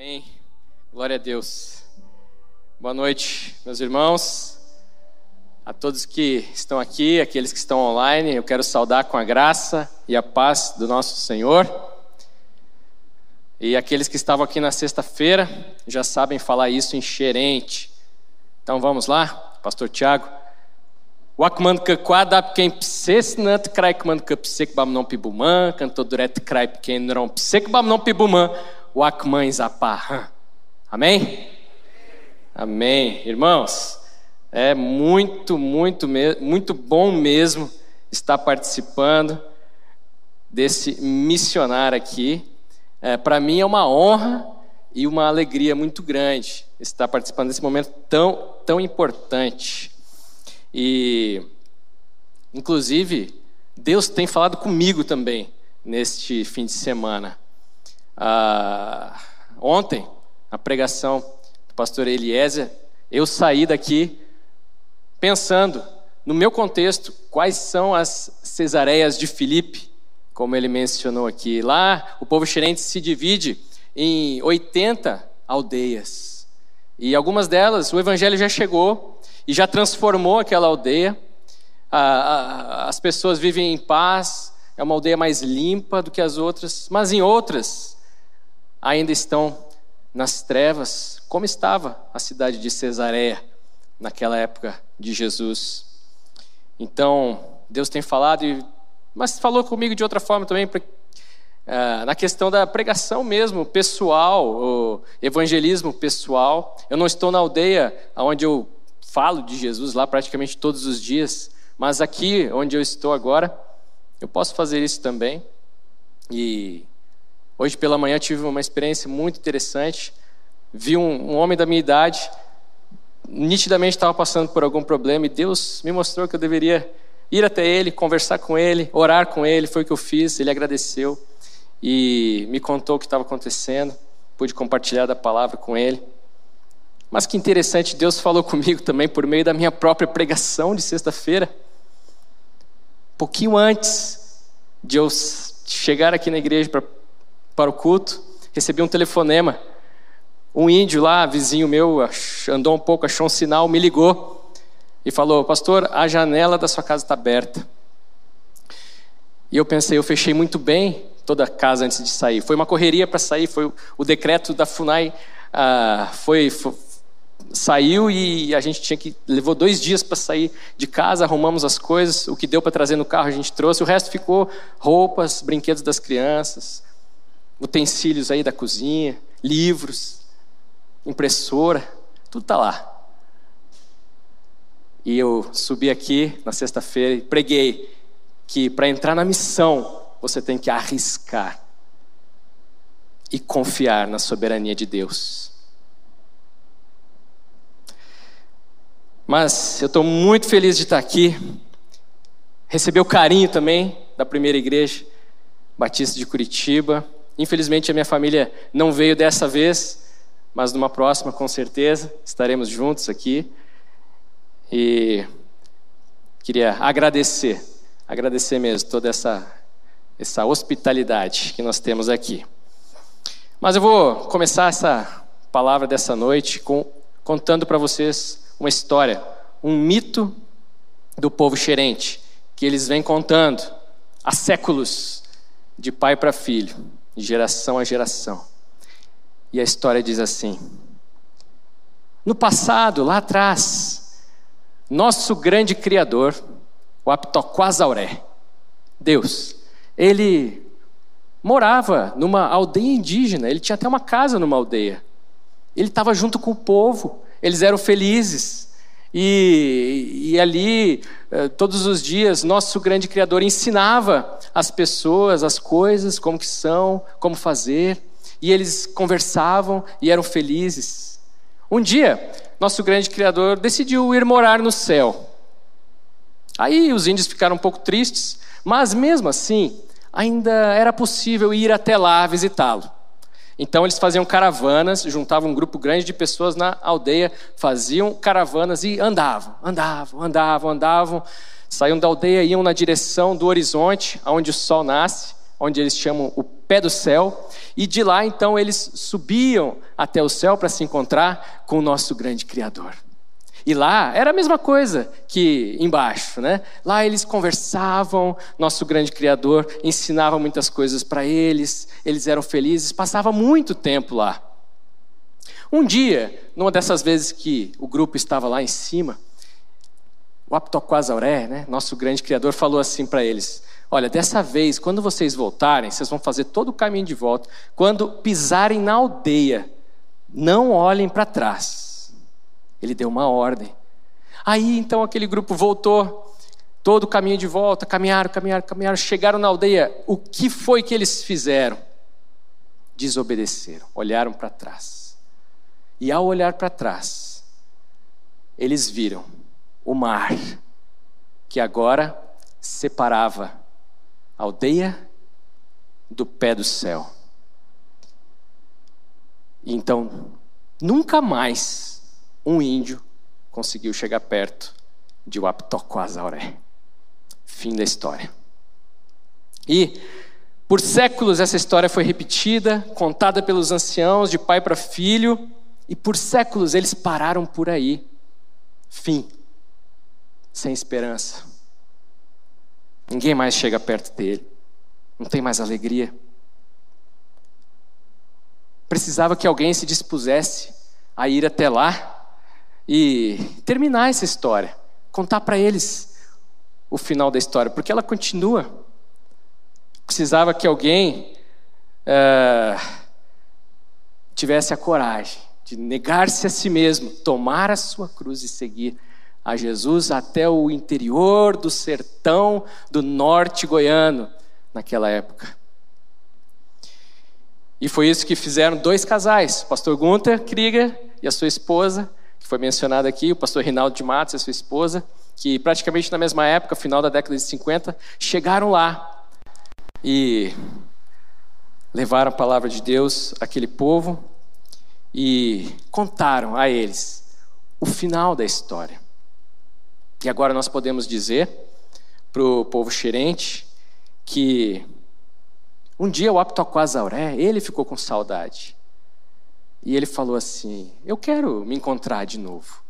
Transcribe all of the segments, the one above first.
Amém. Glória a Deus. Boa noite, meus irmãos. A todos que estão aqui, aqueles que estão online, eu quero saudar com a graça e a paz do nosso Senhor. E aqueles que estavam aqui na sexta-feira já sabem falar isso em xerente. Então vamos lá, Pastor Tiago. Wakman kakwada quem psesnat crai kman kapsek bam não pibuman, canto duret crai pequeno não psek bam não pibuman Apá. Amém? Amém. Irmãos, é muito, muito, muito bom mesmo estar participando desse missionário aqui. É, Para mim é uma honra e uma alegria muito grande estar participando desse momento tão, tão importante. E, inclusive, Deus tem falado comigo também neste fim de semana. Ah, ontem, a pregação do pastor Eliezer, eu saí daqui pensando, no meu contexto, quais são as cesareias de Filipe, como ele mencionou aqui. Lá, o povo xerente se divide em 80 aldeias. E algumas delas, o evangelho já chegou e já transformou aquela aldeia. as pessoas vivem em paz, é uma aldeia mais limpa do que as outras, mas em outras, ainda estão nas trevas, como estava a cidade de Cesareia naquela época de Jesus. Então, Deus tem falado, mas falou comigo de outra forma também, uh, na questão da pregação mesmo, pessoal, o evangelismo pessoal. Eu não estou na aldeia onde eu falo de Jesus lá praticamente todos os dias, mas aqui onde eu estou agora, eu posso fazer isso também. E Hoje pela manhã tive uma experiência muito interessante. Vi um, um homem da minha idade, nitidamente estava passando por algum problema, e Deus me mostrou que eu deveria ir até ele, conversar com ele, orar com ele. Foi o que eu fiz. Ele agradeceu e me contou o que estava acontecendo. Pude compartilhar da palavra com ele. Mas que interessante, Deus falou comigo também por meio da minha própria pregação de sexta-feira. Pouquinho antes de eu chegar aqui na igreja para para o culto, recebi um telefonema. Um índio lá, vizinho meu, andou um pouco, achou um sinal, me ligou e falou: Pastor, a janela da sua casa está aberta. E eu pensei, eu fechei muito bem toda a casa antes de sair. Foi uma correria para sair, foi o decreto da FUNAI ah, foi, foi, saiu e a gente tinha que levou dois dias para sair de casa, arrumamos as coisas, o que deu para trazer no carro a gente trouxe, o resto ficou roupas, brinquedos das crianças, utensílios aí da cozinha, livros, impressora, tudo está lá. E eu subi aqui na sexta-feira e preguei que para entrar na missão você tem que arriscar e confiar na soberania de Deus. Mas eu estou muito feliz de estar aqui. Receber o carinho também da primeira igreja Batista de Curitiba. Infelizmente a minha família não veio dessa vez, mas numa próxima com certeza estaremos juntos aqui. E queria agradecer, agradecer mesmo toda essa essa hospitalidade que nós temos aqui. Mas eu vou começar essa palavra dessa noite com, contando para vocês uma história, um mito do povo xerente, que eles vêm contando há séculos, de pai para filho de geração a geração. E a história diz assim: No passado, lá atrás, nosso grande Criador, o Aptoquasauré, Deus, ele morava numa aldeia indígena, ele tinha até uma casa numa aldeia. Ele estava junto com o povo, eles eram felizes. E, e ali, eh, todos os dias, nosso grande Criador ensinava as pessoas as coisas, como que são, como fazer, e eles conversavam e eram felizes. Um dia, nosso grande Criador decidiu ir morar no céu. Aí os índios ficaram um pouco tristes, mas mesmo assim, ainda era possível ir até lá visitá-lo. Então eles faziam caravanas, juntavam um grupo grande de pessoas na aldeia, faziam caravanas e andavam, andavam, andavam, andavam. Saíam da aldeia, iam na direção do horizonte, onde o sol nasce, onde eles chamam o pé do céu, e de lá então eles subiam até o céu para se encontrar com o nosso grande Criador. E lá era a mesma coisa que embaixo, né? Lá eles conversavam, nosso grande Criador ensinava muitas coisas para eles, eles eram felizes, passava muito tempo lá. Um dia, numa dessas vezes que o grupo estava lá em cima, o Aptoquasauré, né, nosso grande Criador, falou assim para eles: Olha, dessa vez, quando vocês voltarem, vocês vão fazer todo o caminho de volta. Quando pisarem na aldeia, não olhem para trás. Ele deu uma ordem. Aí então aquele grupo voltou, todo o caminho de volta, caminharam, caminharam, caminharam, chegaram na aldeia. O que foi que eles fizeram? Desobedeceram, olharam para trás. E ao olhar para trás, eles viram o mar, que agora separava aldeia do pé do céu. Então, nunca mais um índio conseguiu chegar perto de Waptoquazauré. Fim da história. E por séculos essa história foi repetida, contada pelos anciãos de pai para filho, e por séculos eles pararam por aí. Fim. Sem esperança. Ninguém mais chega perto dele. Não tem mais alegria. Precisava que alguém se dispusesse a ir até lá e terminar essa história, contar para eles o final da história, porque ela continua. Precisava que alguém uh, tivesse a coragem de negar-se a si mesmo, tomar a sua cruz e seguir a Jesus até o interior do sertão do norte goiano, naquela época. E foi isso que fizeram dois casais, o pastor Gunther Krieger e a sua esposa, foi mencionado aqui, o pastor Rinaldo de Matos e sua esposa, que praticamente na mesma época, final da década de 50, chegaram lá e levaram a palavra de Deus àquele povo e contaram a eles o final da história. E agora nós podemos dizer para o povo xerente que um dia o Aptoquasauré, ele ficou com saudade. E ele falou assim: Eu quero me encontrar de novo.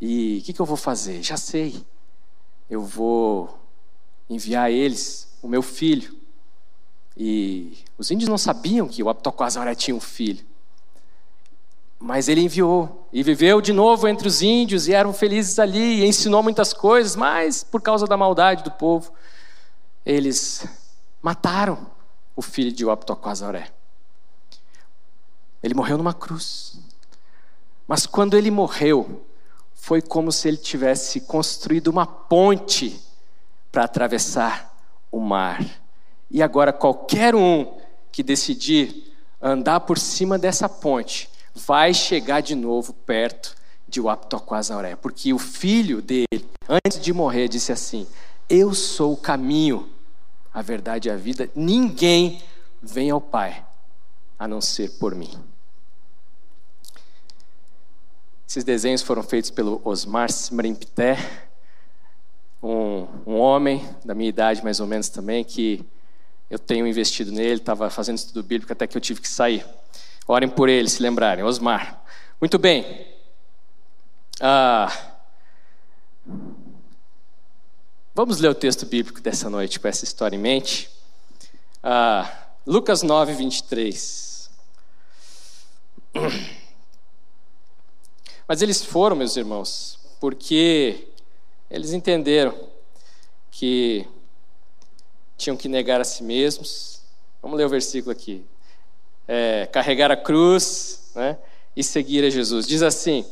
E o que, que eu vou fazer? Já sei. Eu vou enviar a eles o meu filho. E os índios não sabiam que o Aptoquasauré tinha um filho. Mas ele enviou e viveu de novo entre os índios e eram felizes ali e ensinou muitas coisas, mas por causa da maldade do povo, eles mataram o filho de Uaptoquazoré. Ele morreu numa cruz. Mas quando ele morreu, foi como se ele tivesse construído uma ponte para atravessar o mar. E agora qualquer um que decidir andar por cima dessa ponte vai chegar de novo perto de Uaptoquazauré, porque o filho dele, antes de morrer, disse assim: Eu sou o caminho, a verdade e a vida, ninguém vem ao Pai a não ser por mim. Esses desenhos foram feitos pelo Osmar Smrimpté, um, um homem da minha idade mais ou menos também, que eu tenho investido nele, estava fazendo estudo bíblico até que eu tive que sair. Orem por ele, se lembrarem. Osmar. Muito bem. Ah, vamos ler o texto bíblico dessa noite com essa história em mente. Ah, Lucas 9, 23. Mas eles foram, meus irmãos, porque eles entenderam que tinham que negar a si mesmos. Vamos ler o versículo aqui é, carregar a cruz né, e seguir a Jesus. Diz assim,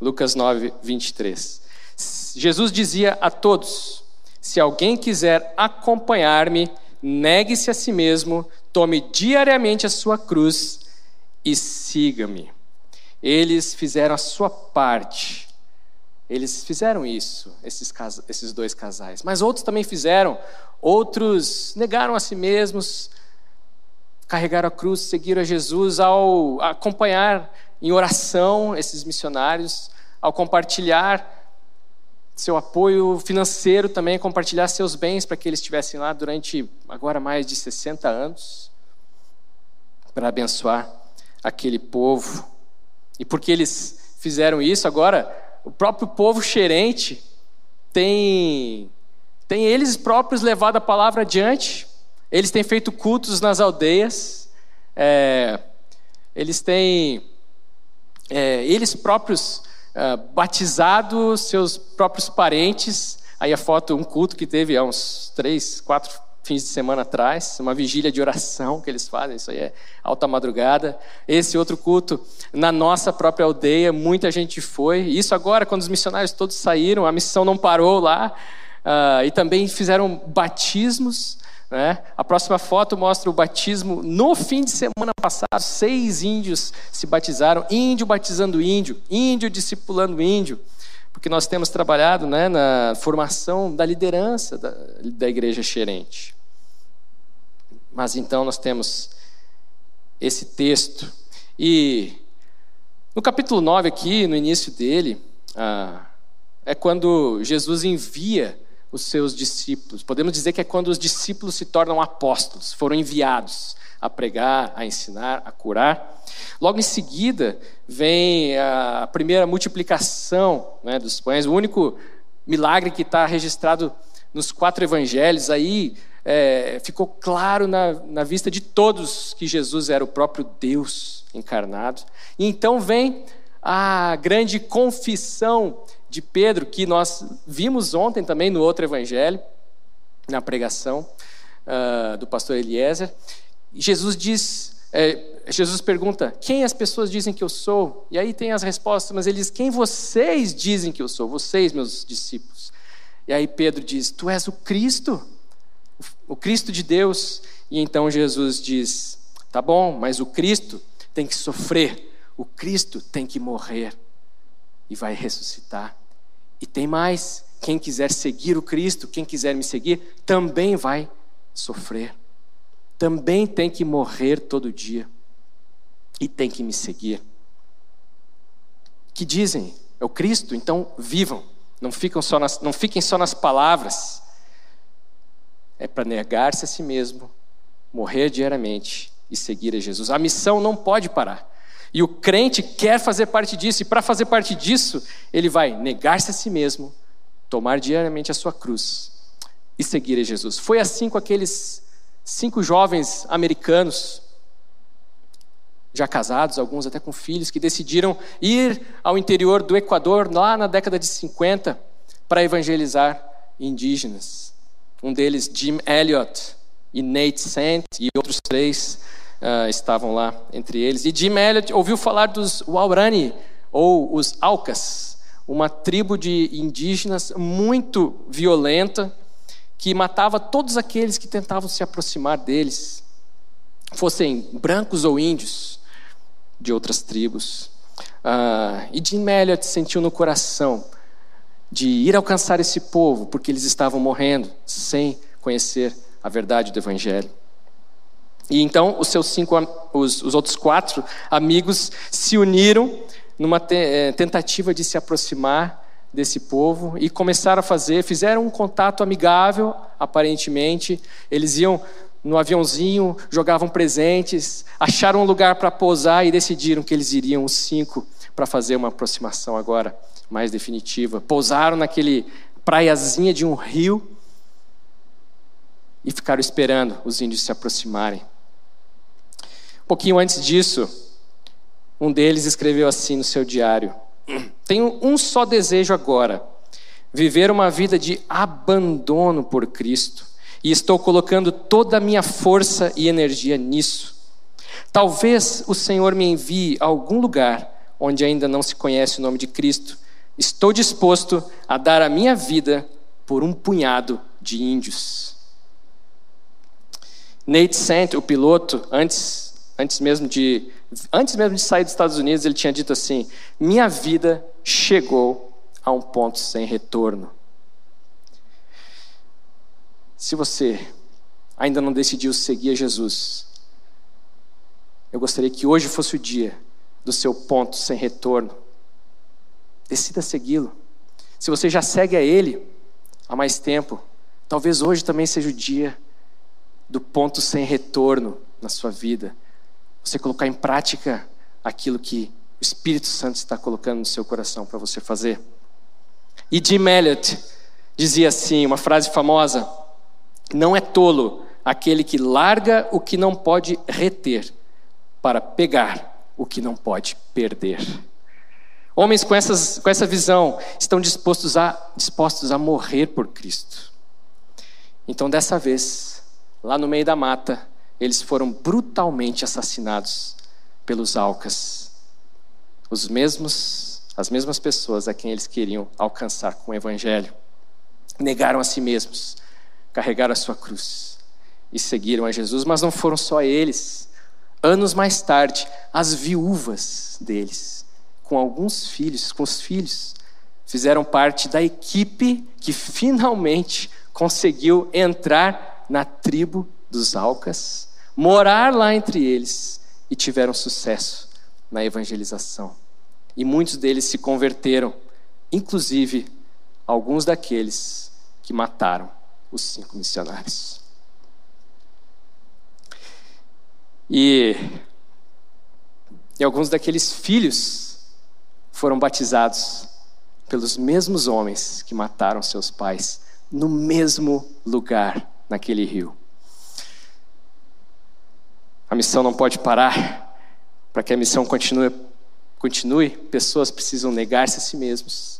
Lucas 9, 23. Jesus dizia a todos: Se alguém quiser acompanhar-me, negue-se a si mesmo, tome diariamente a sua cruz e siga-me. Eles fizeram a sua parte. Eles fizeram isso, esses, esses dois casais. Mas outros também fizeram. Outros negaram a si mesmos, carregaram a cruz, seguiram a Jesus ao acompanhar em oração esses missionários, ao compartilhar seu apoio financeiro também, compartilhar seus bens para que eles estivessem lá durante agora mais de 60 anos, para abençoar aquele povo. E porque eles fizeram isso, agora o próprio povo xerente tem, tem eles próprios levado a palavra adiante, eles têm feito cultos nas aldeias, é, eles têm, é, eles próprios uh, batizado seus próprios parentes. Aí a foto, um culto que teve há uns três, quatro fins de semana atrás, uma vigília de oração que eles fazem, isso aí é alta madrugada. Esse outro culto na nossa própria aldeia, muita gente foi. Isso agora, quando os missionários todos saíram, a missão não parou lá. Uh, e também fizeram batismos. Né? A próxima foto mostra o batismo no fim de semana passado. Seis índios se batizaram, índio batizando índio, índio discipulando índio, porque nós temos trabalhado né, na formação da liderança da, da igreja xerente. Mas então nós temos esse texto. E no capítulo 9, aqui, no início dele, ah, é quando Jesus envia os seus discípulos. Podemos dizer que é quando os discípulos se tornam apóstolos, foram enviados a pregar, a ensinar, a curar. Logo em seguida vem a primeira multiplicação né, dos pães, o único milagre que está registrado nos quatro evangelhos. Aí é, ficou claro na, na vista de todos que Jesus era o próprio Deus encarnado. E então vem a grande confissão de Pedro, que nós vimos ontem também no outro evangelho, na pregação uh, do pastor Eliezer. Jesus diz, é, Jesus pergunta, quem as pessoas dizem que eu sou? E aí tem as respostas, mas ele diz, quem vocês dizem que eu sou? Vocês, meus discípulos. E aí Pedro diz, tu és o Cristo, o Cristo de Deus. E então Jesus diz, tá bom, mas o Cristo tem que sofrer, o Cristo tem que morrer e vai ressuscitar. E tem mais: quem quiser seguir o Cristo, quem quiser me seguir, também vai sofrer. Também tem que morrer todo dia. E tem que me seguir. Que dizem, é o Cristo, então vivam. Não, ficam só nas, não fiquem só nas palavras. É para negar-se a si mesmo, morrer diariamente e seguir a Jesus. A missão não pode parar. E o crente quer fazer parte disso, e para fazer parte disso, ele vai negar-se a si mesmo, tomar diariamente a sua cruz e seguir a Jesus. Foi assim com aqueles cinco jovens americanos, já casados, alguns até com filhos, que decidiram ir ao interior do Equador, lá na década de 50, para evangelizar indígenas. Um deles, Jim Elliot e Nate Sant, e outros três uh, estavam lá entre eles. E Jim Elliot ouviu falar dos Waurani, ou os Alcas, uma tribo de indígenas muito violenta, que matava todos aqueles que tentavam se aproximar deles, fossem brancos ou índios de outras tribos. Uh, e Jim Elliot sentiu no coração de ir alcançar esse povo, porque eles estavam morrendo sem conhecer a verdade do Evangelho. E então os seus cinco, os, os outros quatro amigos se uniram numa te, é, tentativa de se aproximar desse povo e começaram a fazer, fizeram um contato amigável, aparentemente. Eles iam no aviãozinho, jogavam presentes, acharam um lugar para pousar e decidiram que eles iriam os cinco para fazer uma aproximação agora mais definitiva. Pousaram naquele praiazinha de um rio e ficaram esperando os índios se aproximarem. Um pouquinho antes disso, um deles escreveu assim no seu diário: Tenho um só desejo agora, viver uma vida de abandono por Cristo, e estou colocando toda a minha força e energia nisso. Talvez o Senhor me envie a algum lugar onde ainda não se conhece o nome de Cristo. Estou disposto a dar a minha vida por um punhado de índios. Nate Sant, o piloto, antes antes mesmo de antes mesmo de sair dos Estados Unidos, ele tinha dito assim: "Minha vida chegou a um ponto sem retorno". Se você ainda não decidiu seguir a Jesus, eu gostaria que hoje fosse o dia do seu ponto sem retorno. Decida segui-lo. Se você já segue a Ele há mais tempo, talvez hoje também seja o dia do ponto sem retorno na sua vida. Você colocar em prática aquilo que o Espírito Santo está colocando no seu coração para você fazer. E Jim Elliot dizia assim, uma frase famosa: Não é tolo aquele que larga o que não pode reter para pegar o que não pode perder. Homens com, essas, com essa visão estão dispostos a, dispostos a morrer por Cristo. Então, dessa vez, lá no meio da mata, eles foram brutalmente assassinados pelos Alcas, os mesmos, as mesmas pessoas a quem eles queriam alcançar com o Evangelho. Negaram a si mesmos, carregaram a sua cruz e seguiram a Jesus, mas não foram só eles. Anos mais tarde, as viúvas deles, com alguns filhos, com os filhos, fizeram parte da equipe que finalmente conseguiu entrar na tribo dos Alcas, morar lá entre eles e tiveram sucesso na evangelização. E muitos deles se converteram, inclusive alguns daqueles que mataram os cinco missionários. E, e alguns daqueles filhos foram batizados pelos mesmos homens que mataram seus pais no mesmo lugar, naquele rio. A missão não pode parar. Para que a missão continue, continue, pessoas precisam negar-se a si mesmos,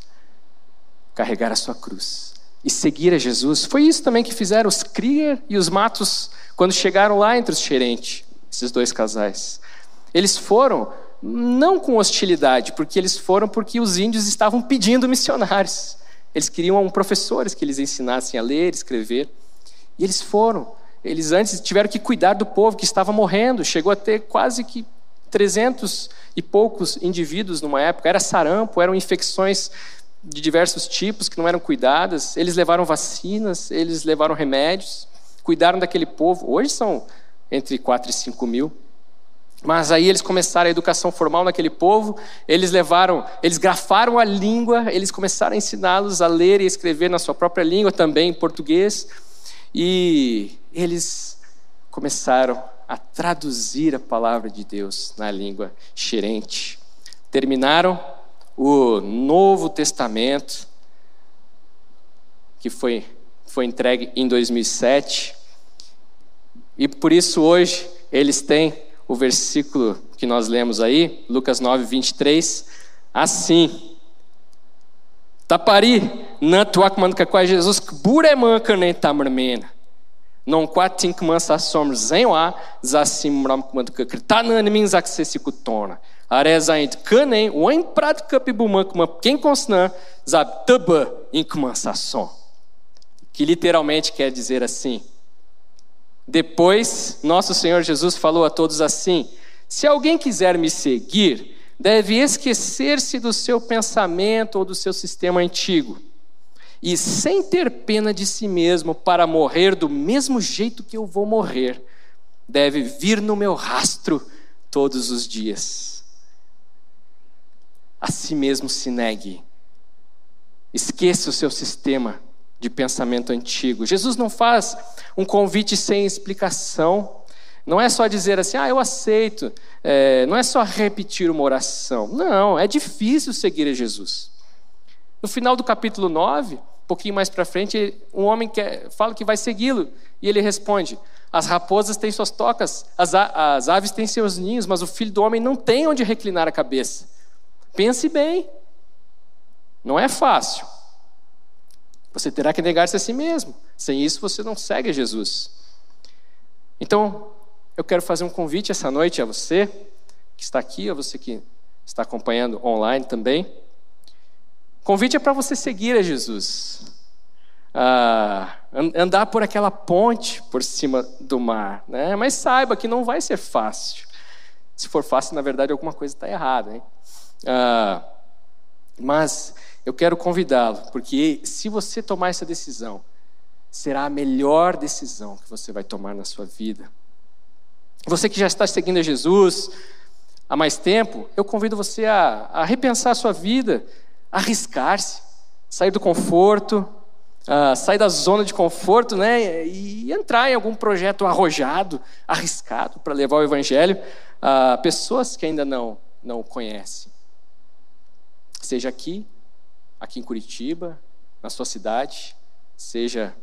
carregar a sua cruz e seguir a Jesus. Foi isso também que fizeram os Krieger e os Matos quando chegaram lá entre os Xerente, esses dois casais. Eles foram não com hostilidade, porque eles foram porque os índios estavam pedindo missionários. Eles queriam professores que eles ensinassem a ler, escrever. E eles foram. Eles antes tiveram que cuidar do povo que estava morrendo. Chegou a ter quase que 300 e poucos indivíduos numa época. Era sarampo, eram infecções de diversos tipos que não eram cuidadas. Eles levaram vacinas, eles levaram remédios, cuidaram daquele povo. Hoje são entre 4 e 5 mil. Mas aí eles começaram a educação formal naquele povo, eles levaram, eles grafaram a língua, eles começaram a ensiná-los a ler e escrever na sua própria língua, também em português. E eles começaram a traduzir a palavra de Deus na língua xerente. Terminaram o Novo Testamento, que foi, foi entregue em 2007. E por isso hoje eles têm o versículo que nós lemos aí, Lucas 9, 23, assim. Tapari, nantuak manka Jesus, buremanka nem tamarmena non quatin kmansa somr zenwa za simram kmand ka kritanan min zak se sikutona areza int kanen wen prat kapibuma kma quem consnan za taba in kmansa som. Que literalmente quer dizer assim depois nosso Senhor Jesus falou a todos assim se alguém quiser me seguir deve esquecer-se do seu pensamento ou do seu sistema antigo e sem ter pena de si mesmo para morrer do mesmo jeito que eu vou morrer, deve vir no meu rastro todos os dias. A si mesmo se negue. Esqueça o seu sistema de pensamento antigo. Jesus não faz um convite sem explicação. Não é só dizer assim, ah, eu aceito. É, não é só repetir uma oração. Não, é difícil seguir a Jesus. No final do capítulo 9, um pouquinho mais para frente, um homem quer, fala que vai segui-lo. E ele responde: As raposas têm suas tocas, as, as aves têm seus ninhos, mas o filho do homem não tem onde reclinar a cabeça. Pense bem. Não é fácil. Você terá que negar-se a si mesmo. Sem isso, você não segue Jesus. Então, eu quero fazer um convite essa noite a você que está aqui, a você que está acompanhando online também. Convite é para você seguir a Jesus. Ah, andar por aquela ponte por cima do mar. Né? Mas saiba que não vai ser fácil. Se for fácil, na verdade, alguma coisa está errada. Hein? Ah, mas eu quero convidá-lo, porque se você tomar essa decisão, será a melhor decisão que você vai tomar na sua vida. Você que já está seguindo a Jesus há mais tempo, eu convido você a, a repensar a sua vida arriscar-se, sair do conforto, uh, sair da zona de conforto, né, e entrar em algum projeto arrojado, arriscado para levar o evangelho a pessoas que ainda não não conhecem. Seja aqui, aqui em Curitiba, na sua cidade, seja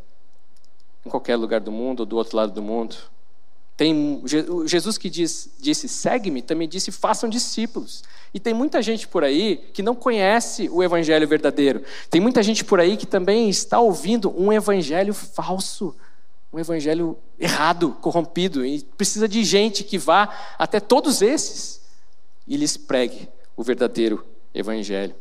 em qualquer lugar do mundo ou do outro lado do mundo. Tem Jesus que diz, disse segue-me, também disse façam discípulos. E tem muita gente por aí que não conhece o evangelho verdadeiro. Tem muita gente por aí que também está ouvindo um evangelho falso, um evangelho errado, corrompido. E precisa de gente que vá até todos esses e lhes pregue o verdadeiro evangelho.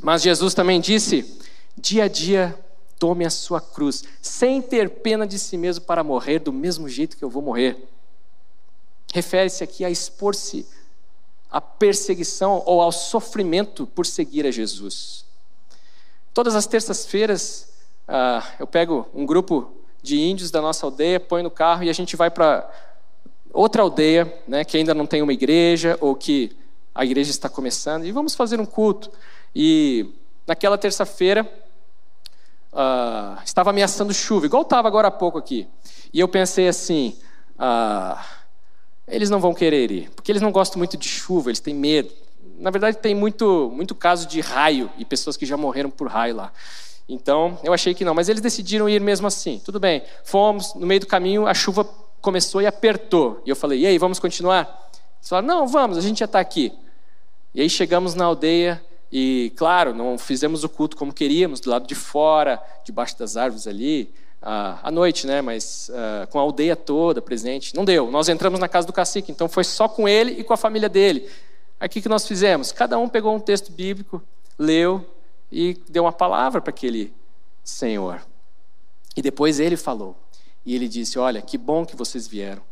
Mas Jesus também disse: dia a dia tome a sua cruz, sem ter pena de si mesmo para morrer do mesmo jeito que eu vou morrer. Refere-se aqui a expor-se à perseguição ou ao sofrimento por seguir a Jesus. Todas as terças-feiras, uh, eu pego um grupo de índios da nossa aldeia, põe no carro e a gente vai para outra aldeia, né, que ainda não tem uma igreja ou que a igreja está começando, e vamos fazer um culto. E naquela terça-feira, uh, estava ameaçando chuva, igual estava agora há pouco aqui. E eu pensei assim: uh, eles não vão querer ir, porque eles não gostam muito de chuva, eles têm medo. Na verdade, tem muito, muito caso de raio e pessoas que já morreram por raio lá. Então, eu achei que não, mas eles decidiram ir mesmo assim. Tudo bem, fomos, no meio do caminho, a chuva começou e apertou. E eu falei: e aí, vamos continuar? Eles falaram: não, vamos, a gente já está aqui. E aí chegamos na aldeia e, claro, não fizemos o culto como queríamos, do lado de fora, debaixo das árvores ali, à noite, né? Mas uh, com a aldeia toda presente. Não deu. Nós entramos na casa do cacique, então foi só com ele e com a família dele. O que nós fizemos? Cada um pegou um texto bíblico, leu e deu uma palavra para aquele senhor. E depois ele falou. E ele disse: Olha, que bom que vocês vieram.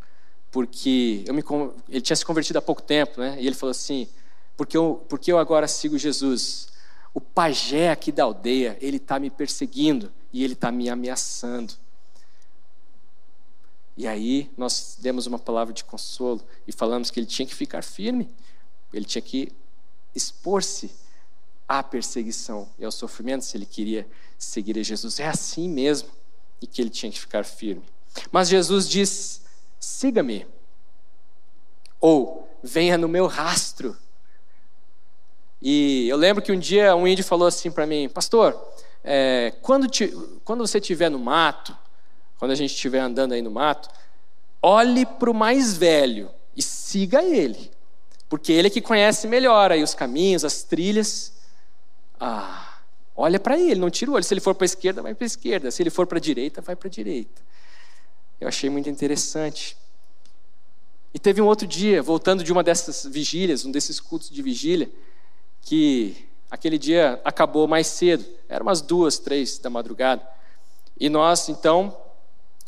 Porque eu me, ele tinha se convertido há pouco tempo, né? E ele falou assim: porque eu, porque eu agora sigo Jesus. O pajé aqui da aldeia, ele está me perseguindo e ele está me ameaçando. E aí nós demos uma palavra de consolo e falamos que ele tinha que ficar firme, ele tinha que expor-se à perseguição e ao sofrimento se ele queria seguir a Jesus. É assim mesmo e que ele tinha que ficar firme. Mas Jesus diz: siga-me, ou venha no meu rastro. E eu lembro que um dia um índio falou assim para mim, pastor, é, quando, te, quando você estiver no mato, quando a gente estiver andando aí no mato, olhe para o mais velho e siga ele, porque ele é que conhece melhor aí os caminhos, as trilhas. Ah, olha para ele, não tira o olho. Se ele for para a esquerda, vai para a esquerda. Se ele for para a direita, vai para a direita. Eu achei muito interessante. E teve um outro dia, voltando de uma dessas vigílias, um desses cultos de vigília, que aquele dia acabou mais cedo, era umas duas, três da madrugada. E nós, então,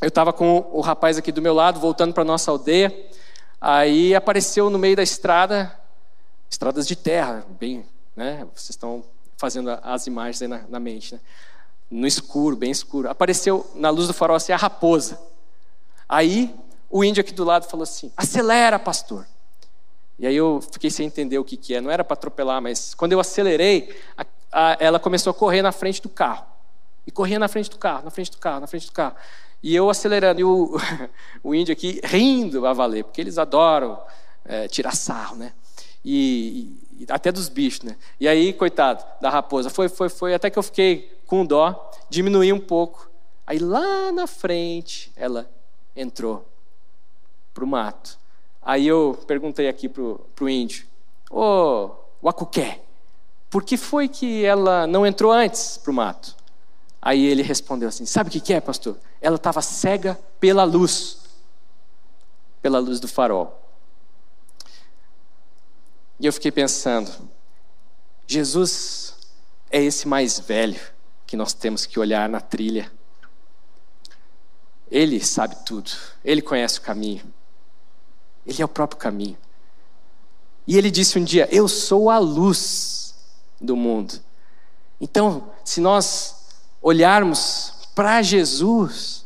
eu estava com o rapaz aqui do meu lado, voltando para nossa aldeia. Aí apareceu no meio da estrada, estradas de terra, bem, né? Vocês estão fazendo as imagens aí na, na mente, né? No escuro, bem escuro. Apareceu na luz do farol assim a raposa. Aí o índio aqui do lado falou assim: acelera, pastor. E aí eu fiquei sem entender o que, que é. Não era para atropelar, mas quando eu acelerei, a, a, ela começou a correr na frente do carro. E corria na frente do carro, na frente do carro, na frente do carro. E eu acelerando, e o, o índio aqui rindo a valer, porque eles adoram é, tirar sarro, né? E, e, até dos bichos, né? E aí, coitado da raposa, foi, foi, foi, até que eu fiquei com dó, diminuí um pouco. Aí lá na frente, ela entrou para o mato. Aí eu perguntei aqui pro, pro índio, ô oh, Wakuké, por que foi que ela não entrou antes pro mato? Aí ele respondeu assim, sabe o que, que é, pastor? Ela estava cega pela luz, pela luz do farol. E eu fiquei pensando, Jesus é esse mais velho que nós temos que olhar na trilha. Ele sabe tudo, ele conhece o caminho. Ele é o próprio caminho. E ele disse um dia: Eu sou a luz do mundo. Então, se nós olharmos para Jesus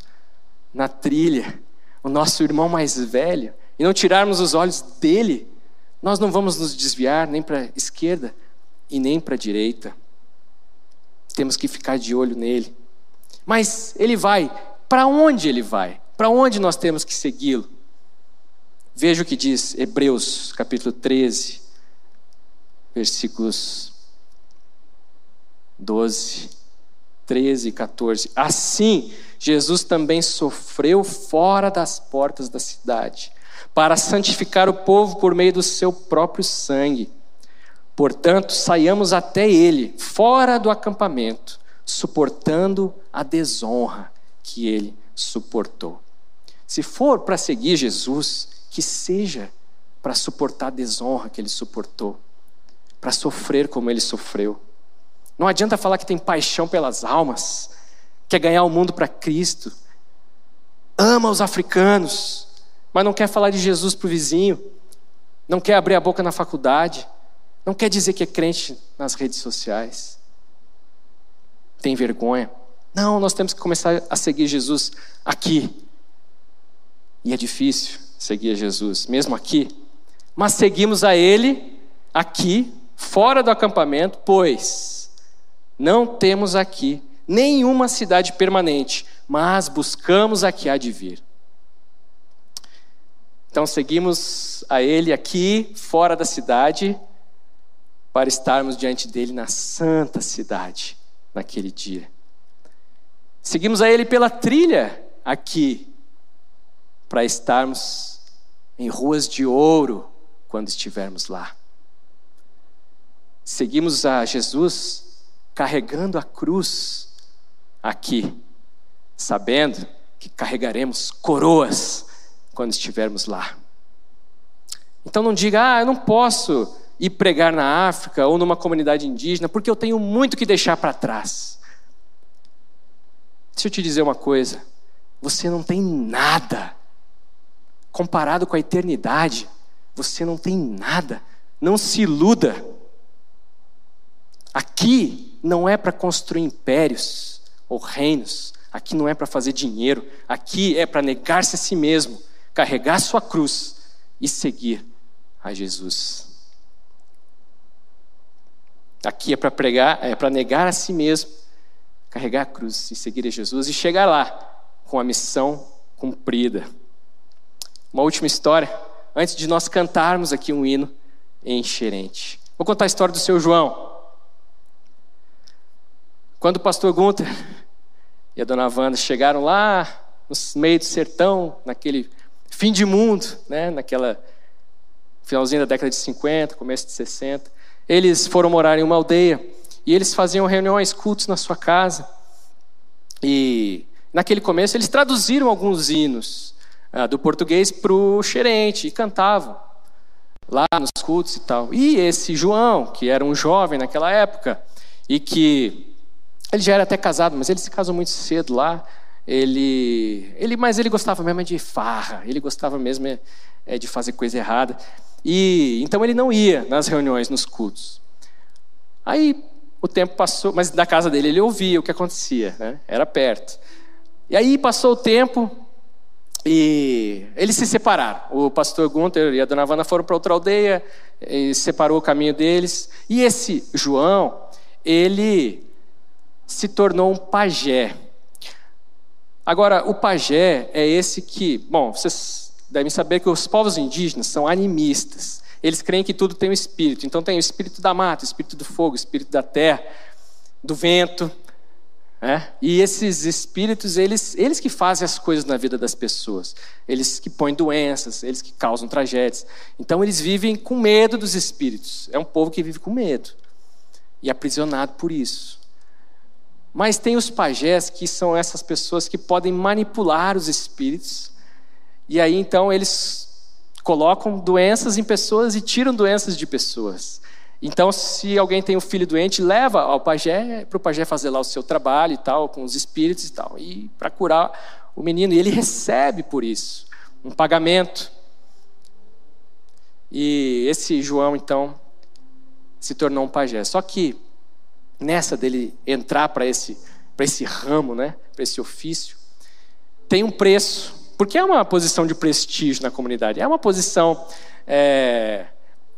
na trilha, o nosso irmão mais velho, e não tirarmos os olhos dele, nós não vamos nos desviar nem para a esquerda e nem para a direita. temos que ficar de olho nele. Mas ele vai, para onde ele vai? Para onde nós temos que segui-lo? Veja o que diz Hebreus capítulo 13, versículos 12, 13 e 14. Assim, Jesus também sofreu fora das portas da cidade, para santificar o povo por meio do seu próprio sangue. Portanto, saiamos até ele, fora do acampamento, suportando a desonra que ele suportou. Se for para seguir Jesus, que seja para suportar a desonra que ele suportou, para sofrer como ele sofreu. Não adianta falar que tem paixão pelas almas, quer ganhar o mundo para Cristo, ama os africanos, mas não quer falar de Jesus para o vizinho, não quer abrir a boca na faculdade, não quer dizer que é crente nas redes sociais, tem vergonha. Não, nós temos que começar a seguir Jesus aqui. E é difícil seguir Jesus, mesmo aqui. Mas seguimos a Ele aqui, fora do acampamento, pois não temos aqui nenhuma cidade permanente, mas buscamos a que há de vir. Então seguimos a Ele aqui, fora da cidade, para estarmos diante dele na santa cidade, naquele dia. Seguimos a Ele pela trilha aqui, para estarmos em ruas de ouro quando estivermos lá. Seguimos a Jesus carregando a cruz aqui, sabendo que carregaremos coroas quando estivermos lá. Então não diga, ah, eu não posso ir pregar na África ou numa comunidade indígena porque eu tenho muito que deixar para trás. Deixa eu te dizer uma coisa: você não tem nada. Comparado com a eternidade, você não tem nada. Não se iluda. Aqui não é para construir impérios ou reinos, aqui não é para fazer dinheiro, aqui é para negar-se a si mesmo, carregar sua cruz e seguir a Jesus. Aqui é para pregar, é para negar a si mesmo, carregar a cruz e seguir a Jesus e chegar lá com a missão cumprida. Uma última história, antes de nós cantarmos aqui um hino encherente. Vou contar a história do seu João. Quando o pastor Gunther e a dona Wanda chegaram lá no meio do sertão, naquele fim de mundo, né, naquela finalzinho da década de 50, começo de 60, eles foram morar em uma aldeia e eles faziam reuniões, cultos na sua casa. E naquele começo eles traduziram alguns hinos do português para o xerente e cantavam lá nos cultos e tal. E esse João, que era um jovem naquela época e que ele já era até casado, mas ele se casou muito cedo lá. Ele, ele, mas ele gostava mesmo de farra, ele gostava mesmo é, de fazer coisa errada. E então ele não ia nas reuniões, nos cultos. Aí o tempo passou, mas da casa dele ele ouvia o que acontecia, né? era perto. E aí passou o tempo e eles se separaram. O pastor Gunther e a dona Vana foram para outra aldeia, separou o caminho deles. E esse João, ele se tornou um pajé. Agora, o pajé é esse que, bom, vocês devem saber que os povos indígenas são animistas. Eles creem que tudo tem um espírito. Então tem o espírito da mata, o espírito do fogo, o espírito da terra, do vento. Né? E esses espíritos, eles, eles que fazem as coisas na vida das pessoas. Eles que põem doenças, eles que causam tragédias. Então eles vivem com medo dos espíritos. É um povo que vive com medo. E aprisionado por isso. Mas tem os pajés, que são essas pessoas que podem manipular os espíritos. E aí então eles colocam doenças em pessoas e tiram doenças de pessoas. Então, se alguém tem um filho doente, leva ao pajé, para o pajé fazer lá o seu trabalho e tal, com os espíritos e tal, e para curar o menino. E ele recebe por isso um pagamento. E esse João, então, se tornou um pajé. Só que nessa dele entrar para esse, esse ramo, né, para esse ofício, tem um preço, porque é uma posição de prestígio na comunidade, é uma posição é,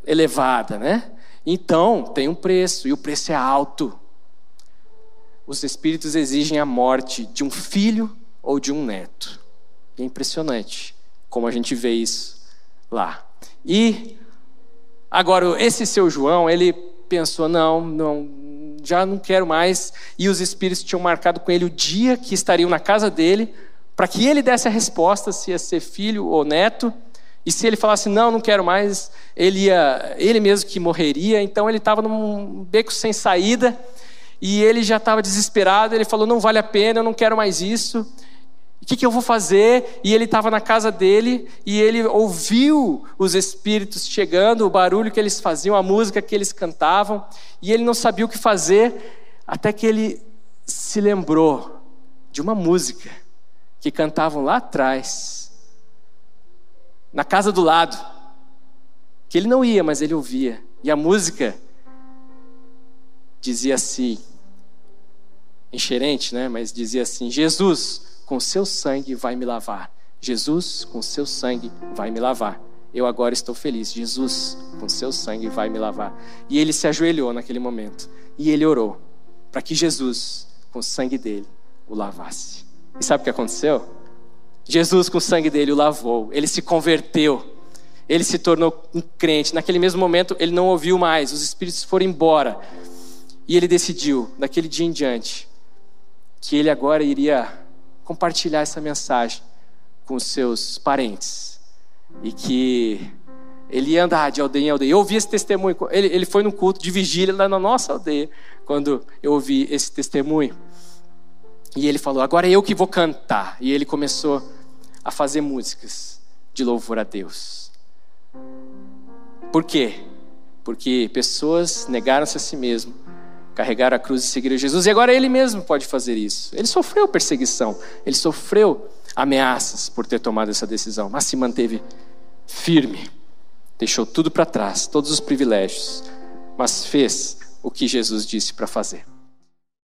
elevada, né? Então tem um preço e o preço é alto. os espíritos exigem a morte de um filho ou de um neto. É impressionante como a gente vê isso lá. E agora esse seu João, ele pensou não, não, já não quero mais. E os espíritos tinham marcado com ele o dia que estariam na casa dele, para que ele desse a resposta se ia ser filho ou neto. E se ele falasse não, não quero mais, ele ia, ele mesmo que morreria. Então ele estava num beco sem saída e ele já estava desesperado. Ele falou: não vale a pena, eu não quero mais isso. O que, que eu vou fazer? E ele estava na casa dele e ele ouviu os espíritos chegando, o barulho que eles faziam, a música que eles cantavam, e ele não sabia o que fazer, até que ele se lembrou de uma música que cantavam lá atrás, na casa do lado, que ele não ia, mas ele ouvia, e a música dizia assim, enxerente, né? Mas dizia assim: Jesus com seu sangue vai me lavar. Jesus, com seu sangue vai me lavar. Eu agora estou feliz. Jesus, com seu sangue vai me lavar. E ele se ajoelhou naquele momento. E ele orou para que Jesus, com o sangue dele, o lavasse. E sabe o que aconteceu? Jesus, com o sangue dele, o lavou. Ele se converteu. Ele se tornou um crente. Naquele mesmo momento, ele não ouviu mais. Os espíritos foram embora. E ele decidiu, daquele dia em diante, que ele agora iria compartilhar essa mensagem com os seus parentes. E que ele ia andar de aldeia em aldeia. Eu ouvi esse testemunho. Ele, ele foi no culto de vigília lá na nossa aldeia, quando eu ouvi esse testemunho. E ele falou: Agora é eu que vou cantar. E ele começou a fazer músicas de louvor a Deus. Por quê? Porque pessoas negaram-se a si mesmo carregar a cruz e seguir a Jesus. E agora ele mesmo pode fazer isso. Ele sofreu perseguição, ele sofreu ameaças por ter tomado essa decisão, mas se manteve firme. Deixou tudo para trás, todos os privilégios, mas fez o que Jesus disse para fazer.